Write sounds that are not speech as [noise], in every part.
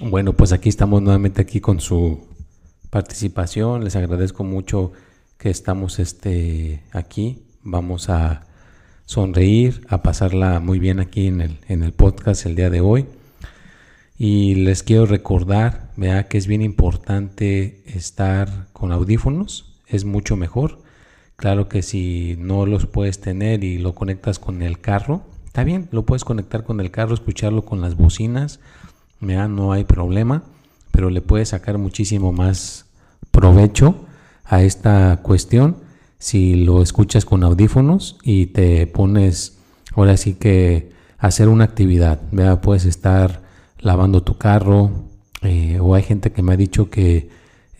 Bueno, pues aquí estamos nuevamente aquí con su participación. Les agradezco mucho que estamos este, aquí. Vamos a sonreír, a pasarla muy bien aquí en el, en el podcast el día de hoy. Y les quiero recordar, vea que es bien importante estar con audífonos, es mucho mejor. Claro que si no los puedes tener y lo conectas con el carro, está bien, lo puedes conectar con el carro, escucharlo con las bocinas no hay problema, pero le puedes sacar muchísimo más provecho a esta cuestión si lo escuchas con audífonos y te pones ahora sí que hacer una actividad, puedes estar lavando tu carro eh, o hay gente que me ha dicho que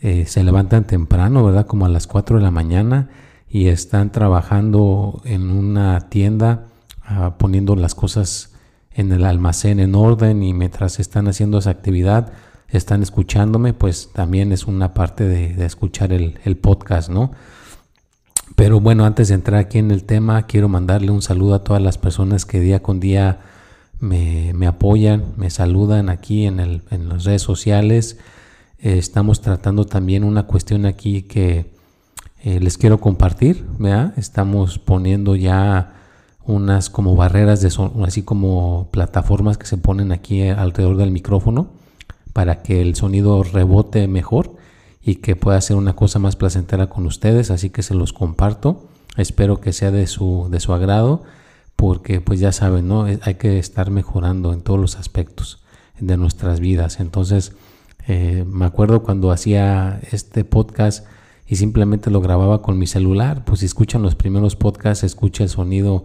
eh, se levantan temprano, ¿verdad? Como a las 4 de la mañana y están trabajando en una tienda ah, poniendo las cosas en el almacén en orden y mientras están haciendo esa actividad están escuchándome, pues también es una parte de, escuchar el, podcast, ¿no? Pero bueno, antes de entrar aquí en el tema, quiero mandarle un saludo a todas las personas que día con día me, apoyan, me saludan aquí en, el, en las redes sociales. Eh, estamos tratando también una cuestión aquí que eh, les quiero compartir, ¿verdad? Estamos poniendo ya unas como barreras de son, así como plataformas que se ponen aquí alrededor del micrófono para que el sonido rebote mejor y que pueda ser una cosa más placentera con ustedes, así que se los comparto. Espero que sea de su de su agrado porque pues ya saben, ¿no? Hay que estar mejorando en todos los aspectos de nuestras vidas. Entonces, eh, me acuerdo cuando hacía este podcast y simplemente lo grababa con mi celular, pues si escuchan los primeros podcasts, escucha el sonido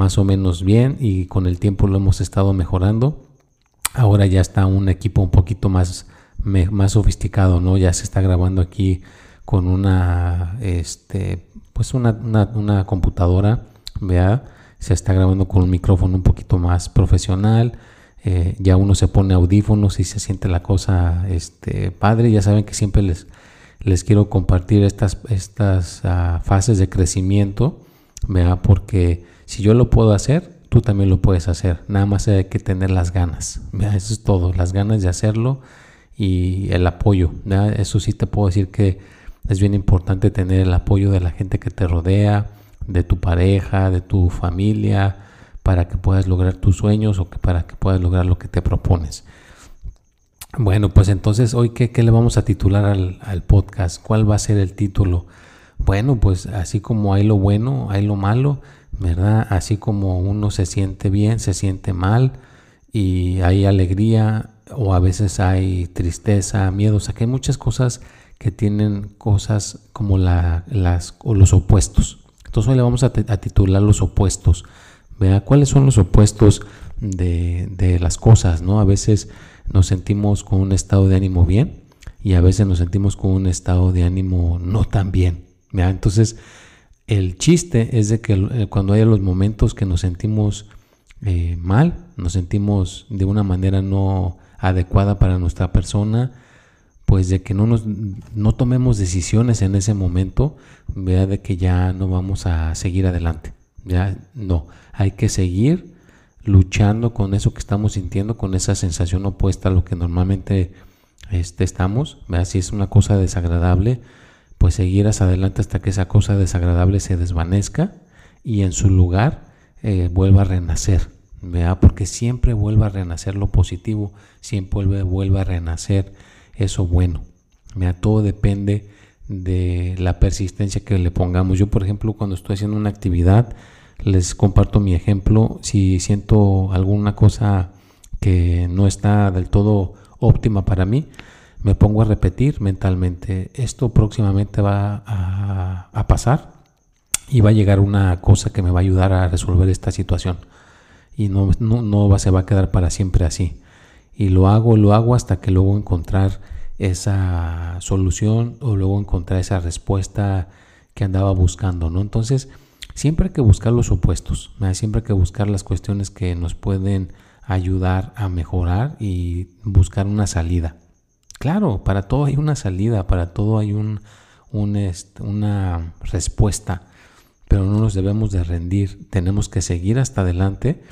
más o menos bien y con el tiempo lo hemos estado mejorando. Ahora ya está un equipo un poquito más, más sofisticado, ¿no? Ya se está grabando aquí con una, este, pues una, una, computadora, vea, se está grabando con un micrófono un poquito más profesional. Eh, ya uno se pone audífonos y se siente la cosa este, padre. Ya saben que siempre les, les quiero compartir estas, estas ah, fases de crecimiento, vea, porque si yo lo puedo hacer, tú también lo puedes hacer. Nada más hay que tener las ganas. Eso es todo, las ganas de hacerlo y el apoyo. Eso sí te puedo decir que es bien importante tener el apoyo de la gente que te rodea, de tu pareja, de tu familia, para que puedas lograr tus sueños o para que puedas lograr lo que te propones. Bueno, pues entonces hoy, ¿qué, le vamos a titular al, podcast? ¿Cuál va a ser el título? Bueno, pues así como hay lo bueno, hay lo malo, ¿verdad? Así como uno se siente bien, se siente mal y hay alegría o a veces hay tristeza, miedo, o sea que hay muchas cosas que tienen cosas como la, las, o los opuestos. Entonces hoy le vamos a, titular los opuestos. ¿verdad? ¿Cuáles son los opuestos de, de, las cosas? ¿no? A veces nos sentimos con un estado de ánimo bien y a veces nos sentimos con un estado de ánimo no tan bien. Entonces, el chiste es de que eh, cuando haya los momentos que nos sentimos eh, mal, nos sentimos de una manera no adecuada para nuestra persona, pues de que no nos no tomemos decisiones en ese momento, vea de que ya no vamos a seguir adelante. Ya no, hay que seguir luchando con eso que estamos sintiendo, con esa sensación opuesta a lo que normalmente este, estamos. Vea si es una cosa desagradable, pues seguirás adelante hasta que esa cosa desagradable se desvanezca y en su lugar eh, vuelva a renacer. ¿vea? Porque siempre vuelva a renacer lo positivo, siempre vuelve, vuelve a renacer eso bueno. ¿vea? Todo depende de la persistencia que le pongamos. Yo, por ejemplo, cuando estoy haciendo una actividad, les comparto mi ejemplo. Si siento alguna cosa que no está del todo óptima para mí, me pongo a repetir mentalmente, esto próximamente va a, pasar y va a llegar una cosa que me va a ayudar a resolver esta situación y no, no, no va, se va a quedar para siempre así. y lo hago, lo hago hasta que luego encontrar esa solución o luego encontrar esa respuesta que andaba buscando, ¿no? Entonces, siempre hay que buscar los opuestos, siempre hay que buscar las cuestiones que nos pueden ayudar a mejorar y buscar una salida. Claro, para todo hay una salida, para todo hay un, una respuesta, pero no nos debemos de rendir, tenemos que seguir hasta adelante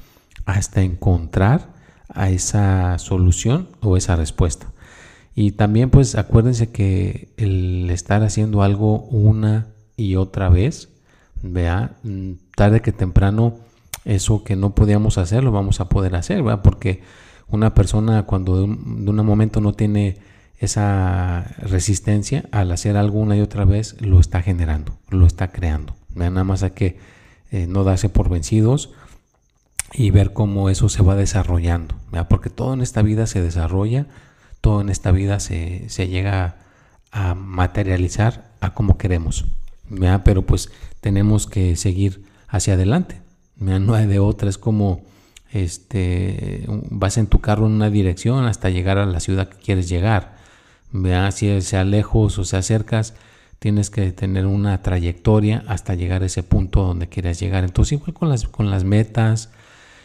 hasta encontrar a esa solución o esa respuesta. Y también pues acuérdense que el estar haciendo algo una y otra vez, vea, tarde que temprano eso que no podíamos hacer lo vamos a poder hacer, ¿verdad? Porque una persona cuando de un momento no tiene esa resistencia al hacer algo una y otra vez lo está generando, lo está creando. Nada más hay que eh, no darse por vencidos y ver cómo eso se va desarrollando. Porque todo en esta vida se desarrolla, todo en esta vida se, llega a materializar a como queremos. Pero pues tenemos que seguir hacia adelante. No hay de otra, es como este, vas en tu carro en una dirección hasta llegar a la ciudad que quieres llegar. ¿Vea? Si sea lejos o sea cercas, tienes que tener una trayectoria hasta llegar a ese punto donde quieras llegar. Entonces, igual con las, con las metas,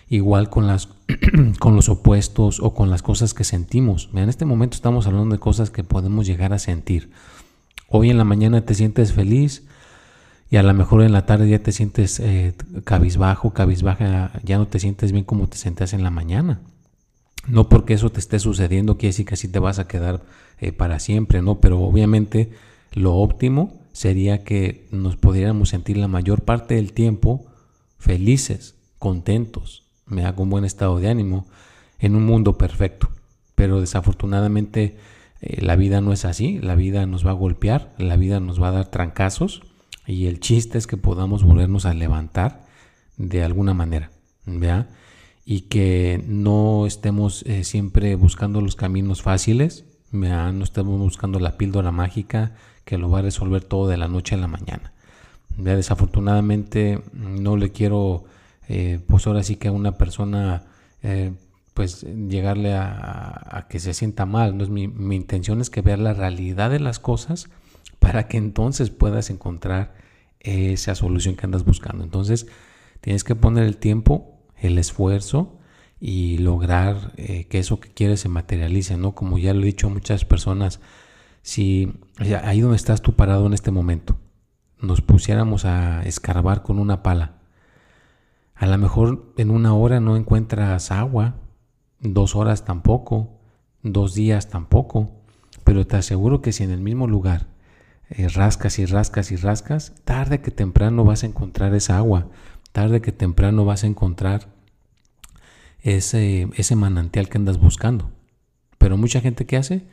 igual con, las, [clears throat] con los opuestos o con las cosas que sentimos. En este momento estamos hablando de cosas que podemos llegar a sentir. Hoy en la mañana te sientes feliz y a lo mejor en la tarde ya te sientes eh, cabizbajo, cabizbaja, ya no te sientes bien como te sentías en la mañana. No porque eso te esté sucediendo quiere decir que así te vas a quedar eh, para siempre, ¿no? Pero obviamente lo óptimo sería que nos pudiéramos sentir la mayor parte del tiempo felices, contentos, me hago un buen estado de ánimo en un mundo perfecto. Pero desafortunadamente eh, la vida no es así, la vida nos va a golpear, la vida nos va a dar trancazos y el chiste es que podamos volvernos a levantar de alguna manera, ¿vea? Y que no estemos eh, siempre buscando los caminos fáciles. No estemos buscando la píldora mágica que lo va a resolver todo de la noche a la mañana. Desafortunadamente no le quiero eh, pues ahora sí que a una persona eh, pues llegarle a, que se sienta mal. ¿no? Mi, mi intención es que vea la realidad de las cosas para que entonces puedas encontrar esa solución que andas buscando. Entonces tienes que poner el tiempo, el esfuerzo y lograr eh, que eso que quieres se materialice, ¿no? Como ya lo he dicho a muchas personas, si ahí donde estás tú parado en este momento, nos pusiéramos a escarbar con una pala, a lo mejor en una hora no encuentras agua, dos horas tampoco, dos días tampoco, pero te aseguro que si en el mismo lugar eh, rascas y rascas y rascas, tarde que temprano vas a encontrar esa agua, tarde que temprano vas a encontrar ese, manantial que andas buscando. Pero mucha gente que hace,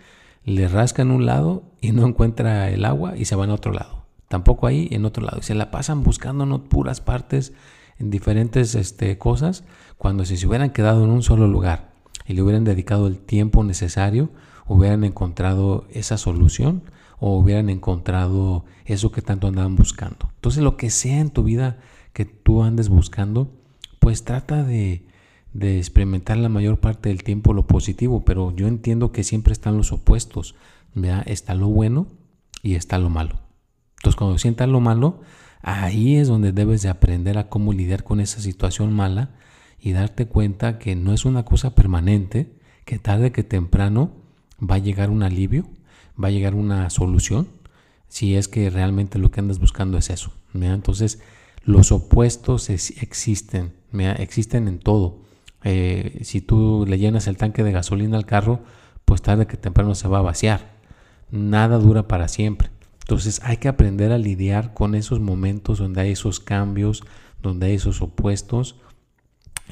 le rasca en un lado y no encuentra el agua y se van a otro lado. Tampoco ahí en otro lado. Y se la pasan buscando no puras partes en diferentes este, cosas, cuando si se hubieran quedado en un solo lugar y le hubieran dedicado el tiempo necesario, hubieran encontrado esa solución o hubieran encontrado eso que tanto andaban buscando. Entonces lo que sea en tu vida que tú andes buscando, pues trata de, de experimentar la mayor parte del tiempo lo positivo, pero yo entiendo que siempre están los opuestos. Está lo bueno y está lo malo. Entonces cuando sientas lo malo, Ahí es donde debes de aprender a cómo lidiar con esa situación mala y darte cuenta que no es una cosa permanente, que tarde que temprano va a llegar un alivio, va a llegar una solución, si es que realmente lo que andas buscando es eso. Entonces, los opuestos existen, existen en todo. Eh, si tú le llenas el tanque de gasolina al carro, pues tarde que temprano se va a vaciar. Nada dura para siempre. Entonces hay que aprender a lidiar con esos momentos donde hay esos cambios, donde hay esos opuestos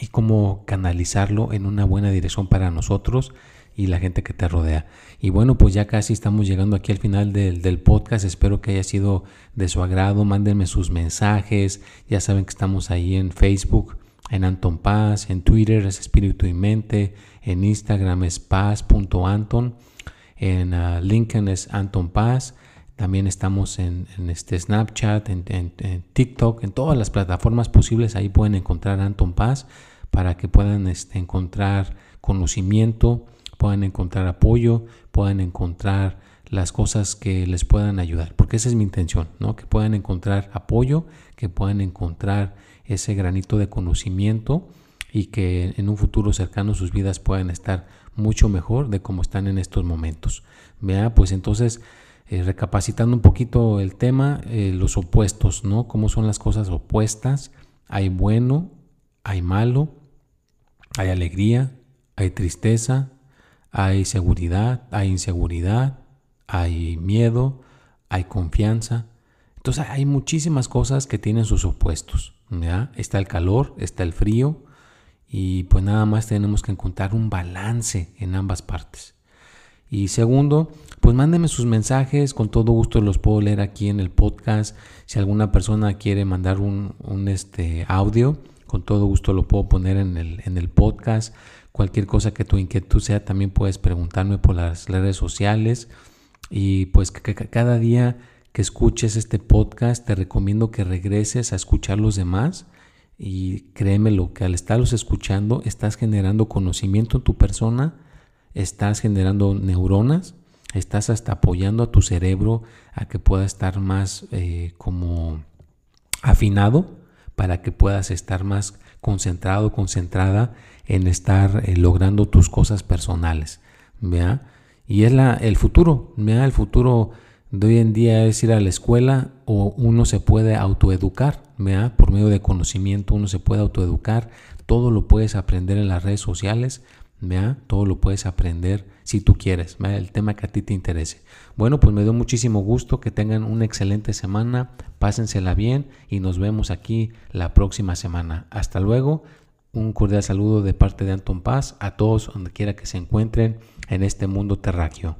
y cómo canalizarlo en una buena dirección para nosotros y la gente que te rodea. Y bueno, pues ya casi estamos llegando aquí al final del, podcast. Espero que haya sido de su agrado. Mándenme sus mensajes. Ya saben que estamos ahí en Facebook, en Anton Paz, en Twitter es Espíritu y Mente, en Instagram es paz.anton, en uh, LinkedIn es Anton Paz. También estamos en, este Snapchat, en, TikTok, en todas las plataformas posibles. Ahí pueden encontrar Anton Paz para que puedan este, encontrar conocimiento, puedan encontrar apoyo, puedan encontrar las cosas que les puedan ayudar, porque esa es mi intención, ¿no? Que puedan encontrar apoyo, que puedan encontrar ese granito de conocimiento y que en un futuro cercano sus vidas puedan estar mucho mejor de como están en estos momentos. Vea, pues entonces, eh, recapacitando un poquito el tema, eh, los opuestos, ¿no? ¿Cómo son las cosas opuestas? Hay bueno, hay malo, hay alegría, hay tristeza, hay seguridad, hay inseguridad, hay miedo, hay confianza. Entonces hay muchísimas cosas que tienen sus opuestos. ¿Ya? Está el calor, está el frío y pues nada más tenemos que encontrar un balance en ambas partes. Y segundo, pues mándenme sus mensajes, con todo gusto los puedo leer aquí en el podcast. Si alguna persona quiere mandar un, este, audio, con todo gusto lo puedo poner en el, en el podcast. Cualquier cosa que tu inquietud sea, también puedes preguntarme por las redes sociales. Y pues que, cada día escuches este podcast te recomiendo que regreses a escuchar los demás y créemelo que al estarlos escuchando estás generando conocimiento en tu persona, estás generando neuronas, estás hasta apoyando a tu cerebro a que pueda estar más eh, como afinado para que puedas estar más concentrado, concentrada en estar eh, logrando tus cosas personales. ¿vea? Y es la, el futuro, ¿vea? el futuro de hoy en día es ir a la escuela o uno se puede autoeducar, ¿vea? por medio de conocimiento uno se puede autoeducar, todo lo puedes aprender en las redes sociales, ¿vea? todo lo puedes aprender si tú quieres, el tema que a ti te interese. Bueno, pues me dio muchísimo gusto que tengan una excelente semana, pásensela bien y nos vemos aquí la próxima semana. Hasta luego, un cordial saludo de parte de Anton Paz a todos donde quiera que se encuentren en este mundo terráqueo.